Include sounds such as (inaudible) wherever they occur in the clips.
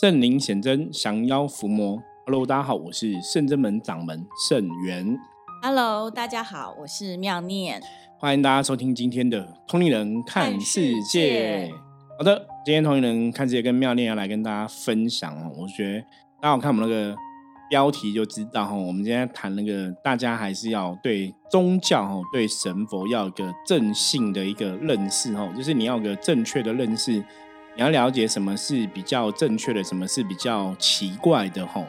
圣灵显真，降妖伏魔。Hello，大家好，我是圣真门掌门圣元。Hello，大家好，我是妙念。欢迎大家收听今天的《通灵人看世界界》。好的，今天《通灵人看世界》跟妙念要来跟大家分享哦。我觉得大家看我们那个标题就知道哈，我们今天谈那个大家还是要对宗教哈、对神佛要有一个正性的一个认识哈，就是你要有个正确的认识，你要了解什么是比较正确的，什么是比较奇怪的哈。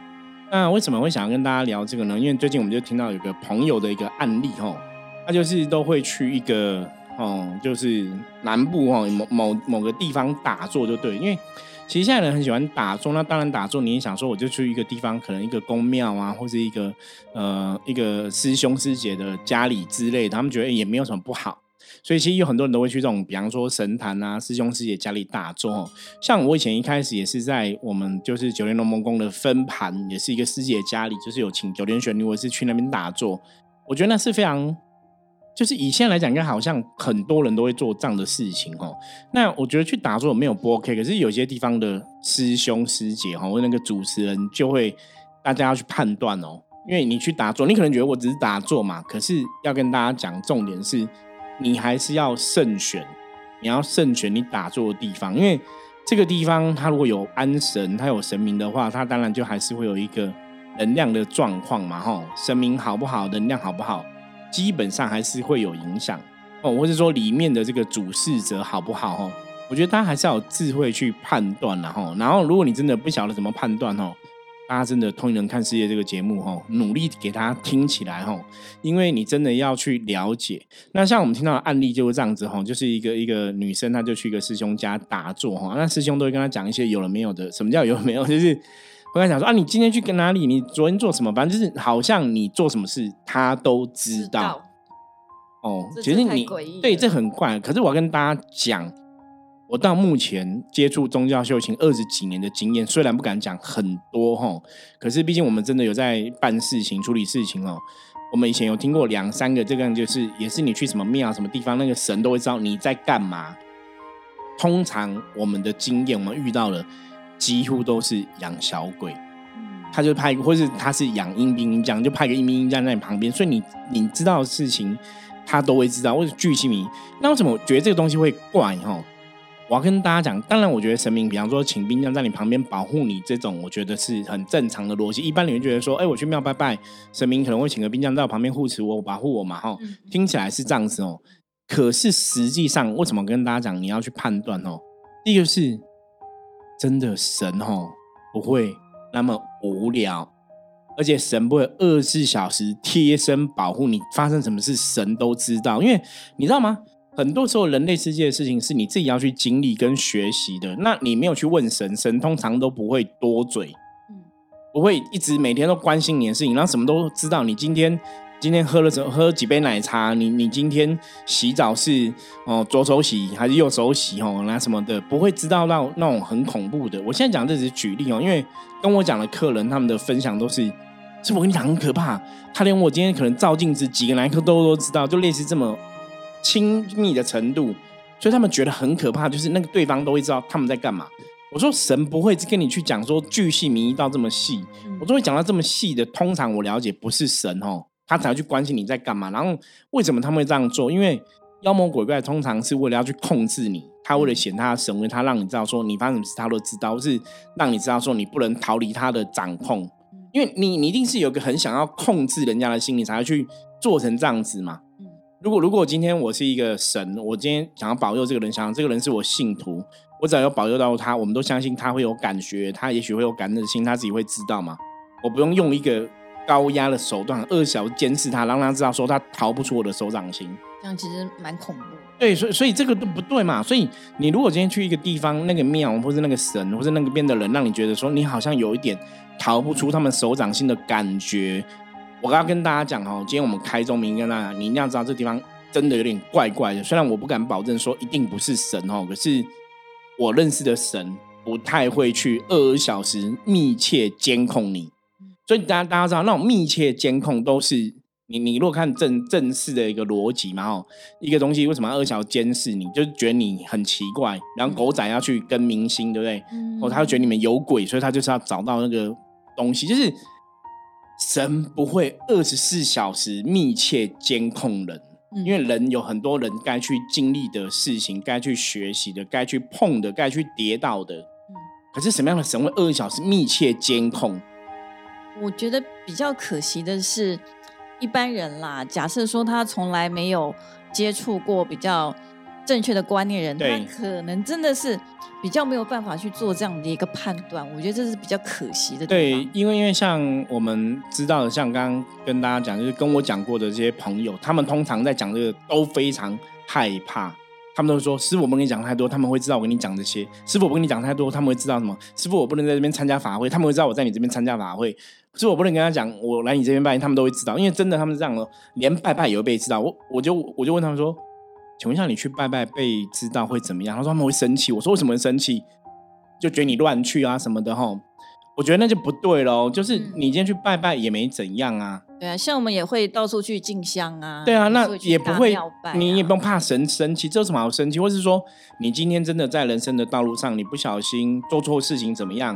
那为什么会想要跟大家聊这个呢？因为最近我们就听到有个朋友的一个案例哈，他就是都会去一个哦，就是南部哈某某某个地方打坐就对，因为其实现在人很喜欢打坐，那当然打坐你也想说，我就去一个地方，可能一个宫庙啊，或者一个呃一个师兄师姐的家里之类的，他们觉得也没有什么不好。所以其实有很多人都会去这种，比方说神坛啊、师兄师姐家里打坐哦。像我以前一开始也是在我们就是九莲龙门宫的分盘，也是一个师姐家里，就是有请九天玄女，我是去那边打坐。我觉得那是非常，就是以现在来讲，应该好像很多人都会做这样的事情哦。那我觉得去打坐没有不 OK，可是有些地方的师兄师姐哈，或那个主持人就会大家要去判断哦，因为你去打坐，你可能觉得我只是打坐嘛，可是要跟大家讲，重点是你还是要慎选，你要慎选你打坐的地方，因为这个地方它如果有安神，它有神明的话，它当然就还是会有一个能量的状况嘛，吼，神明好不好，能量好不好，基本上还是会有影响哦，或者说里面的这个主事者好不好，吼，我觉得大家还是要有智慧去判断然后，然后如果你真的不晓得怎么判断哦。大家真的《通灵人看世界》这个节目哈，努力给大家听起来哈，因为你真的要去了解。那像我们听到的案例就是这样子哈，就是一个一个女生，她就去一个师兄家打坐哈，那师兄都会跟她讲一些有了没有的。什么叫有了没有？(laughs) 就是会跟她讲说啊，你今天去跟哪里？你昨天做什么？反正就是好像你做什么事，他都知道。哦，其实你对这很怪，可是我要跟大家讲，我到目前接触宗教修行二十几年的经验，虽然不敢讲很多哈，可是毕竟我们真的有在办事情、处理事情哦。我们以前有听过两三个，这个就是也是你去什么庙、什么地方，那个神都会知道你在干嘛。通常我们的经验，我们遇到了几乎都是养小鬼。嗯他就派，或是他是养阴兵阴将，就派个阴兵阴将在你旁边，所以你你知道的事情，他都会知道。或者巨细迷，那为什么我觉得这个东西会怪哈？我要跟大家讲，当然我觉得神明，比方说请兵将在你旁边保护你，这种我觉得是很正常的逻辑。一般你会觉得说，哎、我去庙拜拜，神明可能会请个兵将在我旁边护持我、保护我嘛，哈，嗯听起来是这样子哦。可是实际上，为什么跟大家讲你要去判断哦？第一个是真的神哦不会那么无聊，而且神不会二十四小时贴身保护你，发生什么事神都知道。因为你知道吗？很多时候人类世界的事情是你自己要去经历跟学习的，那你没有去问神，神通常都不会多嘴，嗯不会一直每天都关心你的事情，然后什么都知道。你今天今天喝了什喝了几杯奶茶？你你今天洗澡是哦左手洗还是右手洗哦？那什么的不会知道到那种很恐怖的。我现在讲这只是举例哦，因为跟我讲的客人他们的分享都是，是我跟你讲很可怕。他连我今天可能照镜子几个男客都都知道，就类似这么亲密的程度，所以他们觉得很可怕，就是那个对方都会知道他们在干嘛。我说神不会跟你去讲说巨细靡遗到这么细，嗯我都会讲到这么细的。通常我了解不是神哦，他才会去关心你在干嘛。然后为什么他们会这样做？因为妖魔鬼怪通常是为了要去控制你，他为了显他的神威，他让你知道说你发生什么事他都知道，是让你知道说你不能逃离他的掌控。因为你你一定是有个很想要控制人家的心，你才会去做成这样子嘛。嗯如果如果今天我是一个神，我今天想要保佑这个人，想要这个人是我信徒，我只要有保佑到他，我们都相信他会有感觉，他也许会有感恩的心，他自己会知道嘛。我不用用一个高压的手段，二小时监视他，让他知道说他逃不出我的手掌心。这样其实蛮恐怖。对，所以所以这个都不对嘛。所以你如果今天去一个地方，那个庙或是那个神或是那个边的人，让你觉得说你好像有一点逃不出他们手掌心的感觉，我要跟大家讲哦，今天我们开宗明义跟大家，你一定要知道这地方真的有点怪怪的。虽然我不敢保证说一定不是神哦，可是我认识的神不太会去二十四小时密切监控你。所以大家大家知道，那种密切监控都是你你如果看正正式的一个逻辑嘛，哦，一个东西为什么要二小监视你，就是觉得你很奇怪，然后狗仔要去跟明星，对不对？嗯哦，他就觉得你们有鬼，所以他就是要找到那个东西，就是神不会二十四小时密切监控人。嗯因为人有很多人该去经历的事情，该去学习的，该去碰的，该去跌倒的。嗯可是什么样的神会二十四小时密切监控？我觉得比较可惜的是，一般人啦，假设说他从来没有接触过比较正确的观念人，对他可能真的是比较没有办法去做这样的一个判断。我觉得这是比较可惜的对。，因为因为像我们知道的，像刚刚跟大家讲，就是跟我讲过的这些朋友，他们通常在讲这个都非常害怕。他们都说：“师傅，我不跟你讲太多，他们会知道我跟你讲这些。师傅，我不跟你讲太多，他们会知道什么？师傅，我不能在这边参加法会，他们会知道我在你这边参加法会。师傅，我不能跟他讲，我来你这边拜，他们都会知道，因为真的他们是这样的，连拜拜也会被知道。我我就我就问他们说，请问一下，你去拜拜被知道会怎么样？他说他们会生气。我说为什么会生气？就觉得你乱去啊什么的哈。我觉得那就不对喽，就是嗯你今天去拜拜也没怎样啊。对啊，像我们也会到处去进香啊。对啊，那也不会你也啊不用怕神生气，这有什么好生气？或是说，你今天真的在人生的道路上，你不小心做错事情怎么样？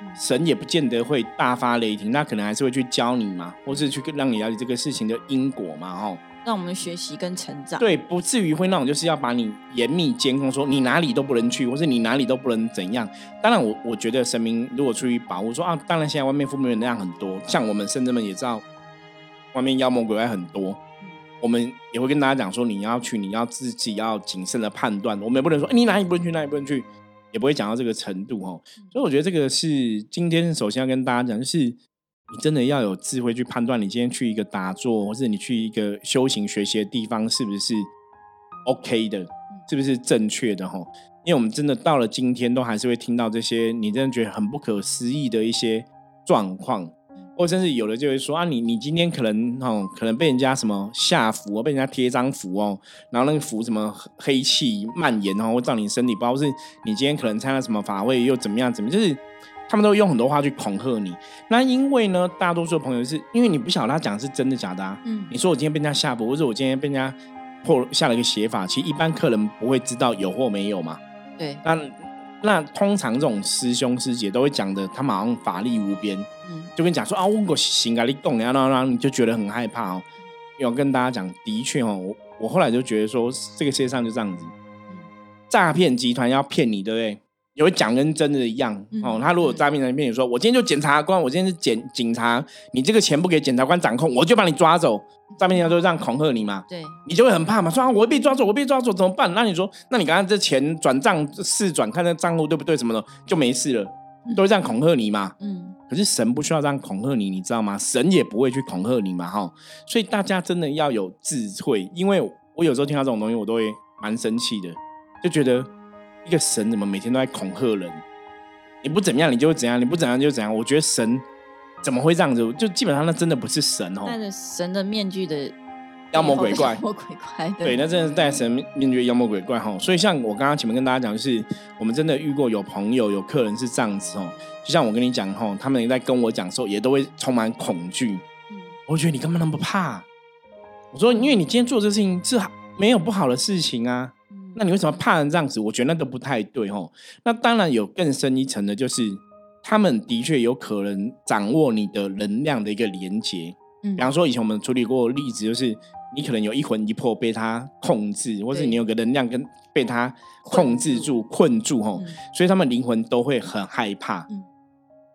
嗯神也不见得会大发雷霆，那可能还是会去教你嘛，或是去让你了解这个事情的因果嘛，吼。让我们学习跟成长。对，不至于会那种就是要把你严密监控，说你哪里都不能去，或是你哪里都不能怎样。当然我，我觉得神明如果出于保护，说啊，当然现在外面负面能量很多，像我们甚至们也知道，外面妖魔鬼怪很多，我们也会跟大家讲说，你要去，你要自己要谨慎的判断，我们也不能说、哎你哪里不能去，哪里不能去，也不会讲到这个程度哦。所以我觉得这个是今天首先要跟大家讲，就是你真的要有智慧去判断，你今天去一个打坐，或是你去一个修行学习的地方，是不是 OK 的，是不是正确的哈？因为我们真的到了今天，都还是会听到这些你真的觉得很不可思议的一些状况，或甚至有的就会说啊，你你今天可能哦，可能被人家什么下符哦，被人家贴一张符哦，然后那个符什么黑气蔓延哦，会到你身体，不知道是你今天可能参加什么法会又怎么样怎么，就是他们都用很多话去恐吓你。那因为呢，大多数的朋友是因为你不晓得他讲的是真的假的啊。嗯你说我今天被人家下播，或者我今天被人家破下了一个邪法，其实一般客人不会知道有或没有嘛。对，那那通常这种师兄师姐都会讲的，他们好像法力无边，嗯就跟你讲说啊，我我行啊，你动然后然后你就觉得很害怕哦。要跟大家讲，的确哦，我我后来就觉得说，这个世界上就这样子，诈骗集团要骗你，对不对？也会讲跟真的一样、嗯哦。他如果诈骗人骗你说，我今天就检察官，我今天是检警察，你这个钱不给检察官掌控，我就把你抓走。诈骗集团就这样恐吓你嘛，对，你就会很怕嘛，说啊，我会被抓走，我被抓走怎么办？那你说，那你刚刚这钱转账试转，看那账户对不对什么的，就没事了，都会这样恐吓你嘛。嗯可是神不需要这样恐吓你，你知道吗？神也不会去恐吓你嘛，哈。所以大家真的要有智慧，因为我有时候听到这种东西，我都会蛮生气的，就觉得一个神怎么每天都在恐吓人？你不怎么样，你就会怎样；你不怎样就怎样。我觉得神怎么会这样子？就基本上那真的不是神哦，戴着神的面具的妖魔鬼怪 (laughs) (laughs) 妖魔鬼怪，对，那真的是戴神面对妖魔鬼怪哈。所以像我刚刚前面跟大家讲，就是我们真的遇过有朋友、有客人是这样子哦。就像我跟你讲哈，他们在跟我讲的时候，也都会充满恐惧。嗯我觉得你根本那么怕。我说，因为你今天做这事情是没有不好的事情啊，嗯那你为什么怕成这样子？我觉得那都不太对哦。那当然有更深一层的，就是他们的确有可能掌握你的能量的一个连接。嗯比方说，以前我们处理过例子，就是你可能有一魂一魄被他控制，或是你有个能量跟被他控制住、困住吼，嗯所以他们灵魂都会很害怕。嗯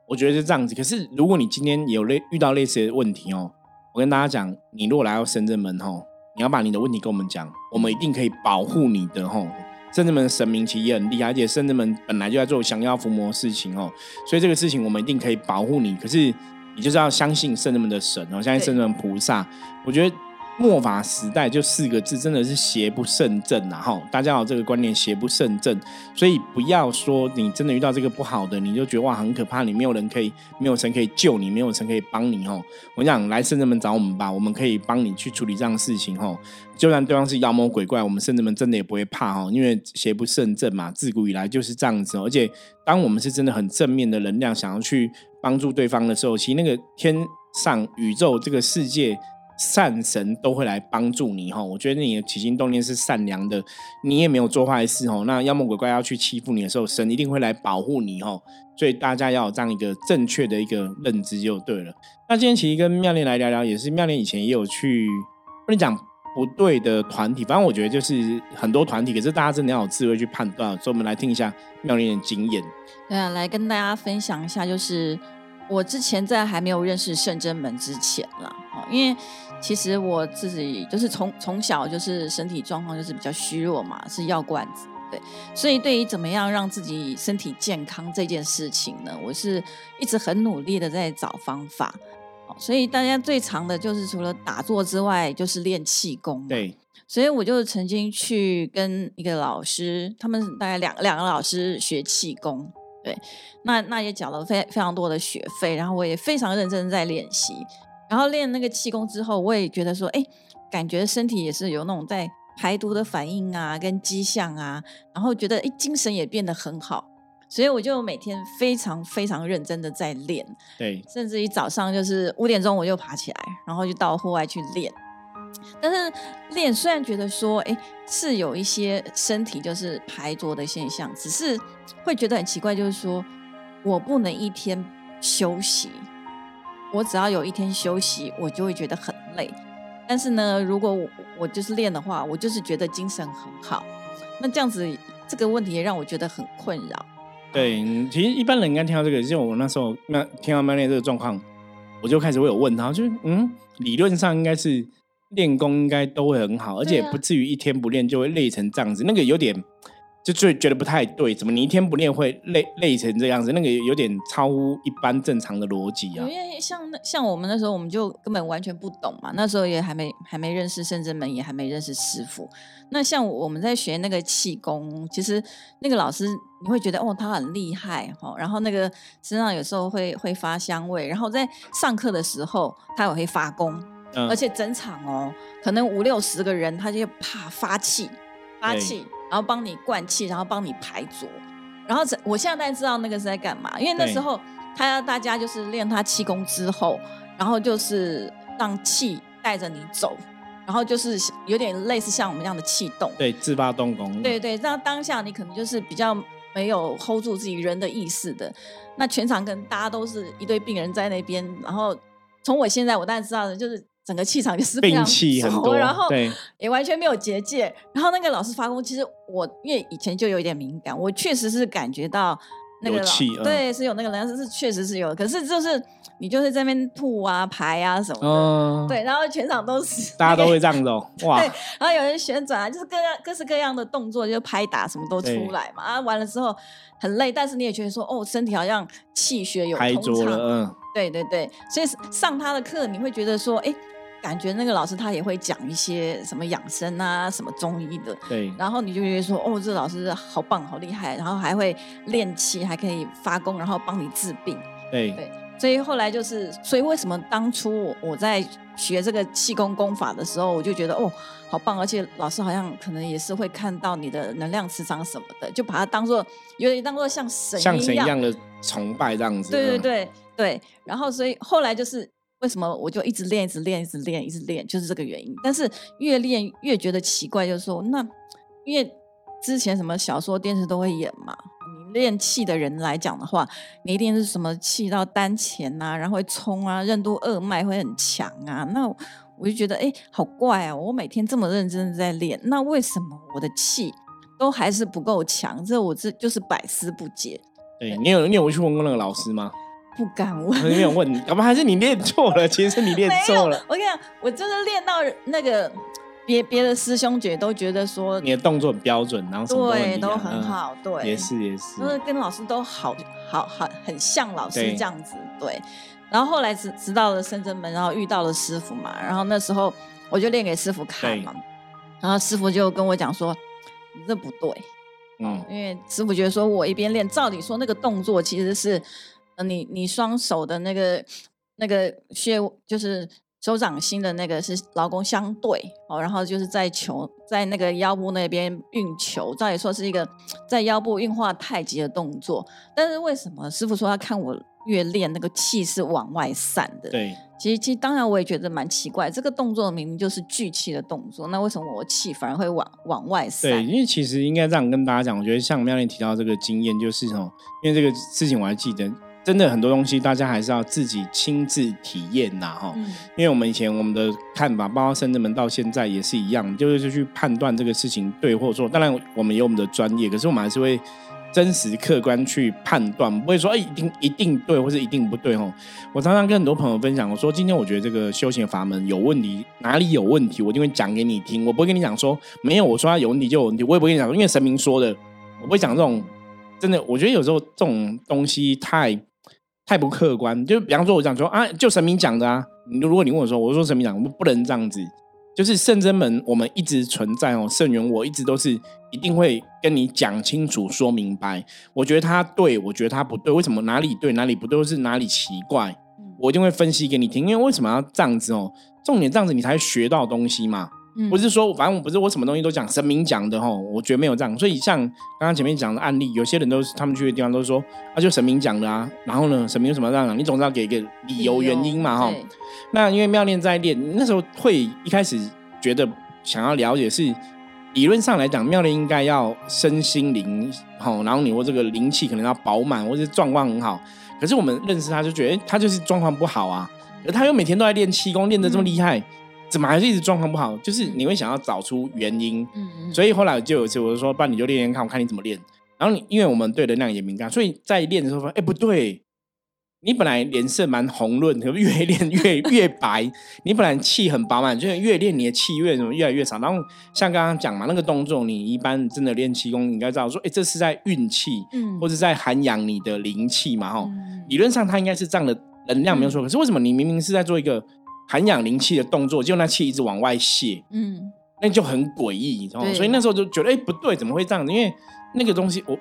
我觉得是这样子。可是如果你今天有类遇到类似的问题哦，我跟大家讲，你如果来到深圳门吼，你要把你的问题跟我们讲，我们一定可以保护你的吼。甚至们神明其实也很厉害，而且甚至们本来就在做降妖伏魔的事情哦，所以这个事情我们一定可以保护你。可是你就是要相信圣人们的神哦，相信圣人们菩萨。我觉得末法时代就四个字，真的是邪不胜正呐！哈，大家有这个观念，邪不胜正。所以不要说你真的遇到这个不好的，你就觉得哇很可怕，你没有人可以，没有神可以救你，没有神可以帮你哦。我讲来圣人们找我们吧，我们可以帮你去处理这样的事情哦。就算对方是妖魔鬼怪，我们圣人们真的也不会怕哦，因为邪不胜正嘛，自古以来就是这样子、而且当我们是真的很正面的能量，想要去帮助对方的时候，其实那个天上宇宙这个世界善神都会来帮助你哈。我觉得你的起心动念是善良的，你也没有做坏事哈。那妖魔鬼怪要去欺负你的时候，神一定会来保护你哈。所以大家要有这样一个正确的一个认知就对了。那今天其实跟妙莲来聊聊，也是妙莲以前也有去跟你讲不对的团体，反正我觉得就是很多团体，可是大家真的要有智慧去判断。所以我们来听一下妙莲的经验。对啊，来跟大家分享一下，就是我之前在还没有认识圣真门之前啦，因为其实我自己就是从从小就是身体状况就是比较虚弱嘛，是药罐子。对，所以对于怎么样让自己身体健康这件事情呢，我是一直很努力的在找方法。所以大家最常的就是除了打坐之外，就是练气功。对，所以我就曾经去跟一个老师，他们大概两两个老师学气功。对，那那也缴了非非常多的学费，然后我也非常认真在练习。然后练那个气功之后，我也觉得说，哎，感觉身体也是有那种在。排毒的反应啊，跟迹象啊，然后觉得哎，精神也变得很好，所以我就每天非常非常认真的在练，对，甚至于早上就是五点钟我就爬起来，然后就到户外去练。但是练虽然觉得说哎是有一些身体就是排浊的现象，只是会觉得很奇怪，就是说我不能一天休息，我只要有一天休息，我就会觉得很累。但是呢，如果我我就是练的话，我就是觉得精神很好。那这样子这个问题也让我觉得很困扰。对，其实一般人应该听到这个，就我那时候那听到曼练这个状况，我就开始会有问他，就是嗯，理论上应该是练功应该都会很好，而且不至于一天不练就会累成这样子，那个有点。就就觉得不太对，怎么你一天不练会累累成这样子？那个有点超乎一般正常的逻辑啊。因为像那像我们那时候，我们就根本完全不懂嘛。那时候也还没还没认识圣真门，也还没认识师傅。那像我们在学那个气功，其实那个老师你会觉得哦，他很厉害哦。然后那个身上有时候会会发香味，然后在上课的时候他也会发功，而且整场哦，可能五六十个人，他就啪发气发气。然后帮你灌气，然后帮你排浊，然后我现在大概知道那个是在干嘛，因为那时候他要大家就是练他气功之后，然后就是让气带着你走，然后就是有点类似像我们这样的气动，对，自发动功，对对，让当下你可能就是比较没有 hold 住自己人的意识的，那全场跟大家都是一堆病人在那边，然后从我现在我大概知道的就是。整个气场就是病气很多，然后也完全没有结界。然后那个老师发功，其实我因为以前就有一点敏感，我确实是感觉到那个气，对，是有那个能量，是确实是有。可是就是你就是在那边吐啊、排啊什么的，对，然后全场都是，大家都会这样子哦，哇！对，然后有人旋转啊，就是各样各式各样的动作，就拍打什么都出来嘛。啊，完了之后很累，但是你也觉得说，哦，身体好像气血有通畅，嗯，对对对，所以上他的课你会觉得说，哎。感觉那个老师他也会讲一些什么养生啊，什么中医的，对。然后你就觉得说，哦，这老师好棒，好厉害，然后还会练气，还可以发功，然后帮你治病。对对。所以后来就是，所以为什么当初我在学这个气功功法的时候，我就觉得哦，好棒，而且老师好像可能也是会看到你的能量磁场什么的，就把它当做有点当做像神像神一样的崇拜这样子。对对对对。然后所以后来就是。为什么我就一直练，一直练，一直练，一直练，就是这个原因。但是越练越觉得奇怪，就是说，那因为之前什么小说、电视都会演嘛。你练气的人来讲的话，你一定是什么气到丹田呐，然后会冲啊，任督二脉会很强啊。那我就觉得，哎，好怪啊！我每天这么认真的在练，那为什么我的气都还是不够强？这我这就是百思不解。对你有你有去问过那个老师吗？不敢问，没有问，要不还是你练错了？其实是你练错了。我跟你讲，我就是练到那个别别的师兄姐都觉得说你的动作很标准，然后对都很好，对也是也是，就是跟老师都好好好很像老师这样子，对。然后后来直直到了深圳门，然后遇到了师傅嘛，然后那时候我就练给师傅看嘛，然后师傅就跟我讲说你这不对，嗯，因为师傅觉得说我一边练，照理说那个动作其实是。呃，你你双手的那个那个穴就是手掌心的那个是劳宫相对哦，然后就是在球在那个腰部那边运球，照理说是一个在腰部运化太极的动作，但是为什么师傅说要看我越练那个气是往外散的？对，其实其实当然我也觉得蛮奇怪，这个动作明明就是聚气的动作，那为什么我气反而会往往外散？对，因为其实应该这样跟大家讲，我觉得像妙莲提到这个经验，就是哦，因为这个事情我还记得。真的很多东西，大家还是要自己亲自体验呐，哈。因为我们以前我们的看法，包括深圳门到现在也是一样，就是去判断这个事情对或错。当然，我们有我们的专业，可是我们还是会真实客观去判断，不会说哎一定一定对，或是一定不对，哦。我常常跟很多朋友分享，我说今天我觉得这个修行法门有问题，哪里有问题，我就会讲给你听。我不会跟你讲说没有，我说它有问题就有问题，我也不会跟你讲，因为神明说的，我不会讲这种真的。我觉得有时候这种东西太。太不客观，就比方说，我讲说啊，就神明讲的啊。如果你问我说，我说神明讲，我们不能这样子。就是圣真门，我们一直存在哦。圣元，我一直都是一定会跟你讲清楚、说明白。我觉得他对，我觉得他不对，为什么哪里对哪里不对，或是哪里奇怪，我一定会分析给你听。因为为什么要这样子哦？重点这样子，你才学到东西嘛。不是说，反正我不是我什么东西都讲神明讲的哈，我觉得没有这样。所以像刚刚前面讲的案例，有些人都是他们去的地方都说，啊就神明讲的啊。然后呢，神明有什么这样讲？你总是要给一个理由原因嘛哈。那因为妙念在练，那时候会一开始觉得想要了解是理论上来讲，妙念应该要身心灵好，然后你或这个灵气可能要饱满，或者状况很好。可是我们认识他就觉得，他就是状况不好啊，而他又每天都在练气功，练得这么厉害。怎么还是一直状况不好？就是你会想要找出原因，嗯所以后来就有一次我就说：“爸，你就练练看，我看你怎么练。”然后你因为我们对能量也敏感，所以在练的时候说：“哎，不对，你本来脸色蛮红润，可越练越越白。(laughs) 你本来气很饱满，就是越练你的气越什么越来越少。然后像刚刚讲嘛，那个动作你一般真的练气功，你应该知道说：哎，这是在运气，嗯，或者在涵养你的灵气嘛。哈，理论上它应该是这样的能量没有错。可是为什么你明明是在做一个？涵养灵气的动作，就那气一直往外泄，嗯，那就很诡异，你知道吗？所以那时候就觉得，哎，不对，怎么会这样子？因为那个东西，我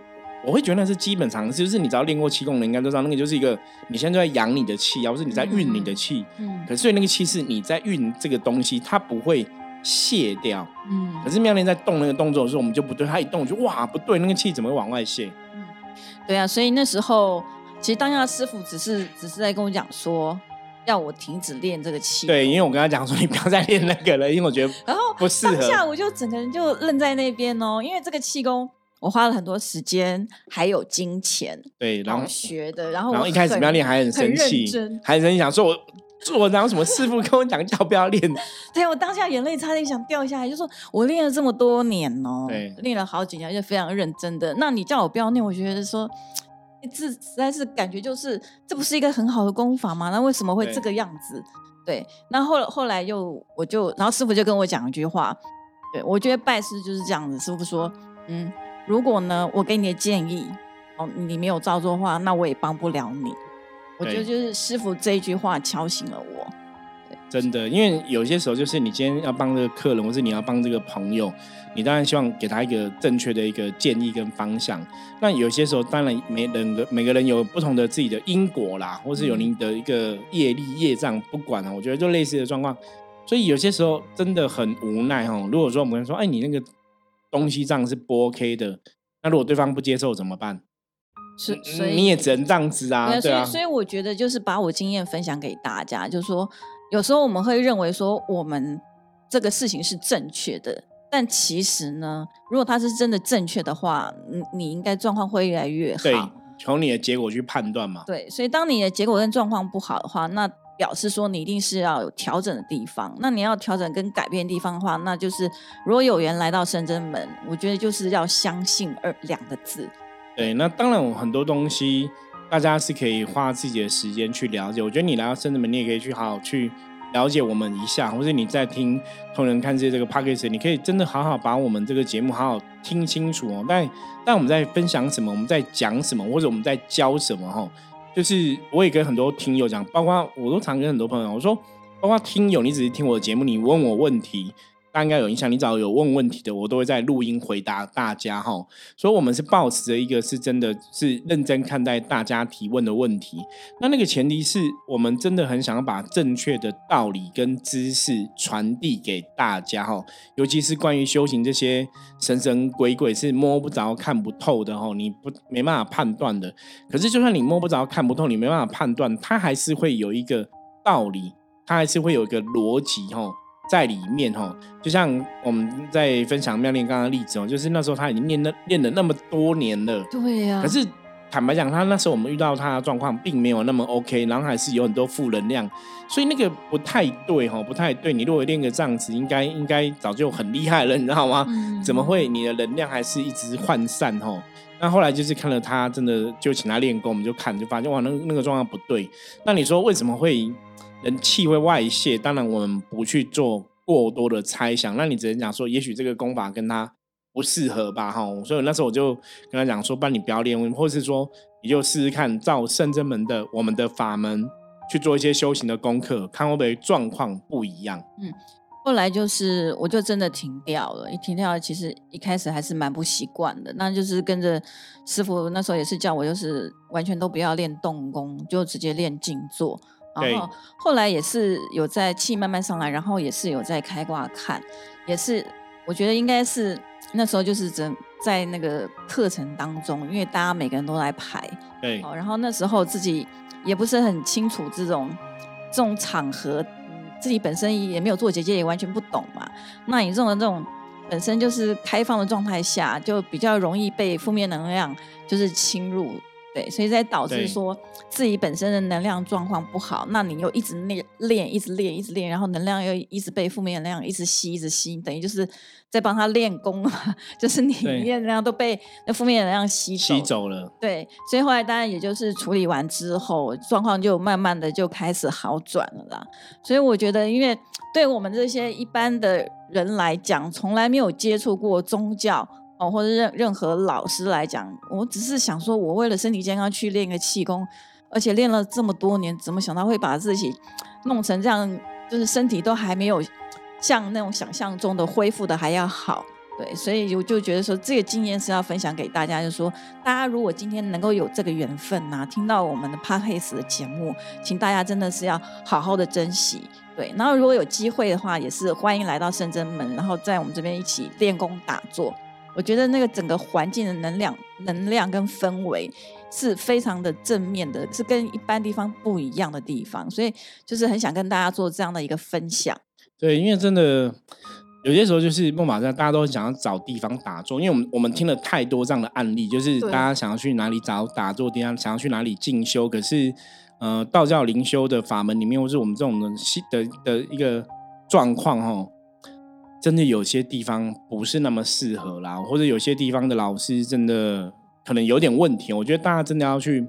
我会觉得那是基本常识，就是你只要练过气功的，应该都知道，那个就是一个你现在在养你的气，而不是你在运你的气。嗯，可是所以那个气是你在运这个东西，它不会泄掉。嗯，可是妙莲在动那个动作的时候，我们就不对，它一动就哇，不对，那个气怎么会往外泄？嗯，对啊，所以那时候其实当下师傅只是只是在跟我讲说。要我停止练这个气，对，因为我跟他讲说，你不要再练那个了，因为我觉得 (laughs) 然后不适合。当下我就整个人就愣在那边哦，因为这个气功我花了很多时间还有金钱，对，然后学的，然后然后一开始不要练还很生气，还很生气想说我做，然后什么师傅跟我讲叫不要练，(laughs) 对我当下眼泪差点想掉下来，就说我练了这么多年哦，对，练了好几年，而且非常认真的，那你叫我不要练，我觉得说。这实在是感觉就是，这不是一个很好的功法吗？那为什么会这个样子？对，那后后来又我就，然后师傅就跟我讲一句话，对我觉得拜师就是这样子。师傅说，嗯，如果呢我给你的建议，哦，你没有照做的话，那我也帮不了你。我觉得就是师傅这一句话敲醒了我。真的，因为有些时候就是你今天要帮这个客人，或是你要帮这个朋友，你当然希望给他一个正确的一个建议跟方向。那有些时候，当然每人的每个人有不同的自己的因果啦，或是有您的一个业力业障，不管啊，我觉得就类似的状况。所以有些时候真的很无奈哈。如果说我们说，哎，你那个东西这样是不 OK 的，那如果对方不接受怎么办？是，所以你也只能这样子啊，对啊。所以我觉得就是把我经验分享给大家，就是说。有时候我们会认为说我们这个事情是正确的，但其实呢，如果它是真的正确的话，你你应该状况会越来越好。对，从你的结果去判断嘛。对，所以当你的结果跟状况不好的话，那表示说你一定是要有调整的地方。那你要调整跟改变地方的话，那就是如果有缘来到深圳门，我觉得就是要相信二两个字。对，那当然我很多东西。大家是可以花自己的时间去了解。我觉得你来到深圳门，你也可以去好好去了解我们一下，或者你在听同仁看这些这个 p a c k a g e 你可以真的好好把我们这个节目好好听清楚哦。但但我们在分享什么，我们在讲什么，或者我们在教什么哈，就是我也跟很多听友讲，包括我都常跟很多朋友我说，包括听友，你只是听我的节目，你问我问题，大家应该有印象，你只要有问问题的，我都会在录音回答大家哈。所以，我们是保持着一个是真的是认真看待大家提问的问题。那那个前提是我们真的很想要把正确的道理跟知识传递给大家哈。尤其是关于修行这些神神鬼鬼是摸不着、看不透的哈，你不没办法判断的。可是，就算你摸不着、看不透，你没办法判断，它还是会有一个道理，它还是会有一个逻辑哈。在里面哈，就像我们在分享妙念刚刚例子哦，就是那时候他已经练了练了那么多年了，对呀。可是坦白讲，他那时候我们遇到他的状况并没有那么 OK，然后还是有很多负能量，所以那个不太对哈，不太对。你如果练个这样子，应该应该早就很厉害了，(laughs) 你知道吗？怎么会你的能量还是一直涣散哈？那后来就是看了他，真的就请他练功，我们就看就发现哇，那那个状况不对。那你说为什么会？人气会外泄，当然我们不去做过多的猜想，那你只能讲说，也许这个功法跟他不适合吧，哈。所以那时候我就跟他讲说，帮你不要练，或者是说你就试试看，照圣真门的我们的法门去做一些修行的功课，看会不会状况不一样。嗯，后来就是我就真的停掉了，一停掉，其实一开始还是蛮不习惯的，那就是跟着师傅那时候也是叫我，就是完全都不要练动功，就直接练静坐。然后后来也是有在气慢慢上来，然后也是有在开挂看，也是我觉得应该是那时候就是在在那个课程当中，因为大家每个人都来排，对，然后那时候自己也不是很清楚这种这种场合，自己本身也没有做姐姐，也完全不懂嘛。那你这种这种本身就是开放的状态下，就比较容易被负面能量就是侵入。对，所以在导致说自己本身的能量状况不好，那你又一直练练，一直练，一直练，然后能量又一直被负面能量一直吸，一直吸，等于就是在帮他练功啊，(laughs) 就是你练能量都被那负面能量吸吸走了。对，所以后来当然也就是处理完之后，状况就慢慢的就开始好转了啦。所以我觉得，因为对我们这些一般的人来讲，从来没有接触过宗教。或者任任何老师来讲，我只是想说，我为了身体健康去练个气功，而且练了这么多年，怎么想到会把自己弄成这样？就是身体都还没有像那种想象中的恢复的还要好，对，所以我就觉得说，这个经验是要分享给大家，就是说，大家如果今天能够有这个缘分呐，听到我们的 podcast 的节目，请大家真的是要好好的珍惜，对。然后如果有机会的话，也是欢迎来到圣真门，然后在我们这边一起练功打坐。我觉得那个整个环境的能量、能量跟氛围是非常的正面的，是跟一般地方不一样的地方，所以就是很想跟大家做这样的一个分享。对，因为真的有些时候就是木马山，大家都想要找地方打坐，因为我们我们听了太多这样的案例，就是大家想要去哪里找打坐地方，想要去哪里进修，可是呃，道教灵修的法门里面，或是我们这种的的的一个状况哈。真的有些地方不是那么适合啦，或者有些地方的老师真的可能有点问题。我觉得大家真的要去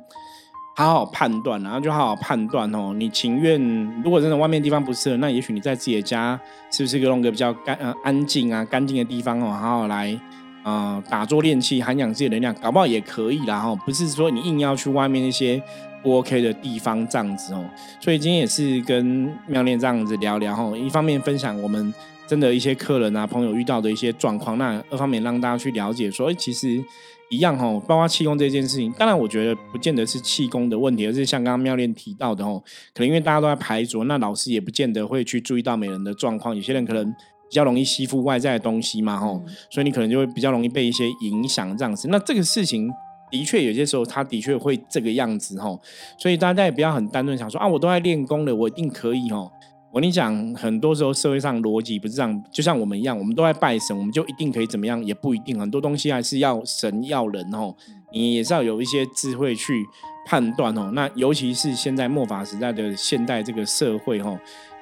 好好判断，然后就好好判断哦。你情愿如果真的外面地方不适合，那也许你在自己的家是不是弄个比较干呃安静啊干净的地方哦，好好来啊打坐练气，涵养自己的能量，搞不好也可以啦哈。不是说你硬要去外面那些不 OK 的地方这样子哦。所以今天也是跟妙念这样子聊聊哈，一方面分享我们。真的一些客人啊、朋友遇到的一些状况，那二方面让大家去了解，说，哎，其实一样哦，包括气功这件事情。当然，我觉得不见得是气功的问题，而是像刚刚妙练提到的哦，可能因为大家都在排浊，那老师也不见得会去注意到每人的状况。有些人可能比较容易吸附外在的东西嘛，吼，所以你可能就会比较容易被一些影响这样子。那这个事情的确有些时候，他的确会这个样子吼，所以大家也不要很单纯想说啊，我都在练功了，我一定可以吼。我跟你讲，很多时候社会上逻辑不是这样，就像我们一样，我们都在拜神，我们就一定可以怎么样，也不一定。很多东西还是要神要人哦，你也是要有一些智慧去判断哦。那尤其是现在末法时代的现代这个社会哦，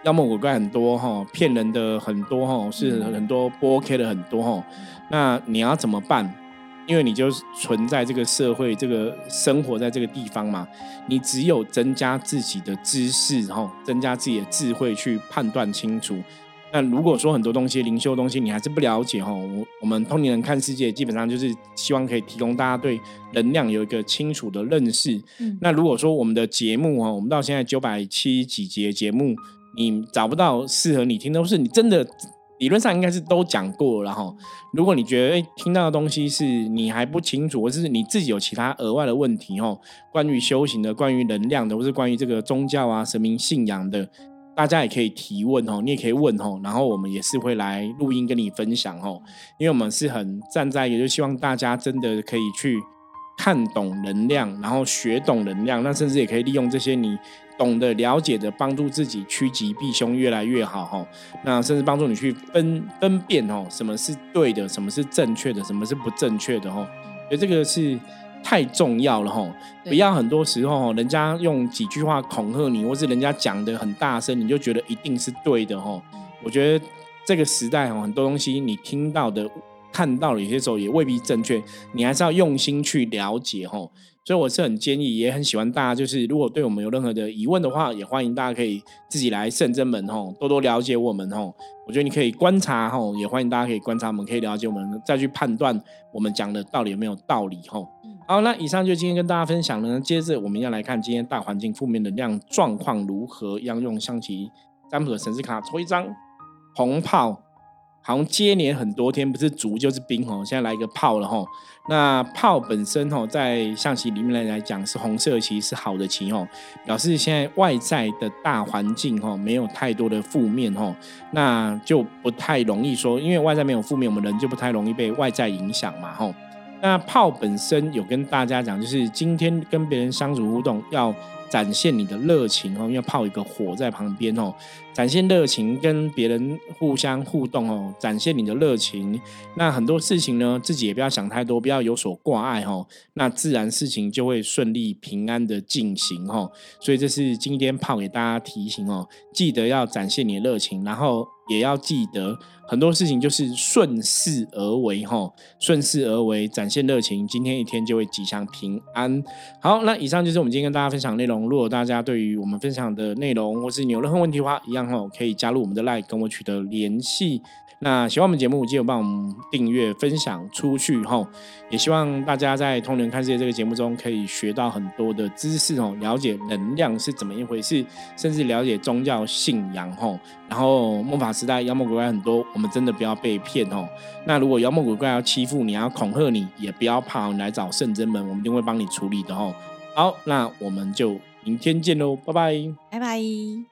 妖魔鬼怪很多哈，骗人的很多哈，是很多不 OK 的很多哈。那你要怎么办？因为你就存在这个社会，这个生活在这个地方嘛，你只有增加自己的知识，然后增加自己的智慧去判断清楚。那如果说很多东西灵修东西你还是不了解哈，我我们通灵人看世界基本上就是希望可以提供大家对能量有一个清楚的认识。那如果说我们的节目哈，我们到现在九百七几节节目，你找不到适合你听，都是你真的。理论上应该是都讲过了，哈。如果你觉得哎听到的东西是你还不清楚，或是你自己有其他额外的问题哦，关于修行的、关于能量的，或是关于这个宗教啊、神明信仰的，大家也可以提问哦，你也可以问哦，然后我们也是会来录音跟你分享哦，因为我们是很站在，也就希望大家真的可以去看懂能量，然后学懂能量，那甚至也可以利用这些你。懂得了解的帮助自己趋吉避凶越来越好哈，那甚至帮助你去分分辨哦，什么是对的，什么是正确的，什么是不正确的哈，所以这个是太重要了哈，不要很多时候人家用几句话恐吓你，或是人家讲的很大声，你就觉得一定是对的哈。我觉得这个时代哦，很多东西你听到的、看到了，有些时候也未必正确，你还是要用心去了解哈。所以我是很建议，也很喜欢大家，就是如果对我们有任何的疑问的话，也欢迎大家可以自己来圣真门吼，多多了解我们吼。我觉得你可以观察吼，也欢迎大家可以观察我们，可以了解我们，再去判断我们讲的到底有没有道理吼。好，那以上就今天跟大家分享呢。接着我们要来看今天大环境负面能量状况如何，要用象棋占卜的神之卡抽一张红炮。好像接连很多天，不是卒就是兵哦。现在来一个炮了哈。那炮本身哦，在象棋里面来讲是红色棋，是好的棋哦，表示现在外在的大环境哦没有太多的负面哦，那就不太容易说，因为外在没有负面，我们人就不太容易被外在影响嘛吼。那炮本身有跟大家讲，就是今天跟别人相处互动要。展现你的热情哦，因为泡一个火在旁边哦，展现热情，跟别人互相互动哦，展现你的热情。那很多事情呢，自己也不要想太多，不要有所挂碍哦，那自然事情就会顺利平安的进行哦。所以这是今天泡给大家提醒哦，记得要展现你的热情，然后。也要记得很多事情就是顺势而为哈，顺势而为，展现热情，今天一天就会吉祥平安。好，那以上就是我们今天跟大家分享内容。如果大家对于我们分享的内容，或是你有任何问题的话，一样哈，可以加入我们的 Like，跟我取得联系。那喜欢我们节目，记得帮我们订阅、分享出去哈。也希望大家在《通灵看世界》这个节目中，可以学到很多的知识哦，了解能量是怎么一回事，甚至了解宗教信仰哈。然后魔法时代妖魔鬼怪很多，我们真的不要被骗哦。那如果妖魔鬼怪要欺负你，要恐吓你，也不要怕，你来找圣真门，我们一定会帮你处理的哦。好，那我们就明天见喽，拜拜，拜拜。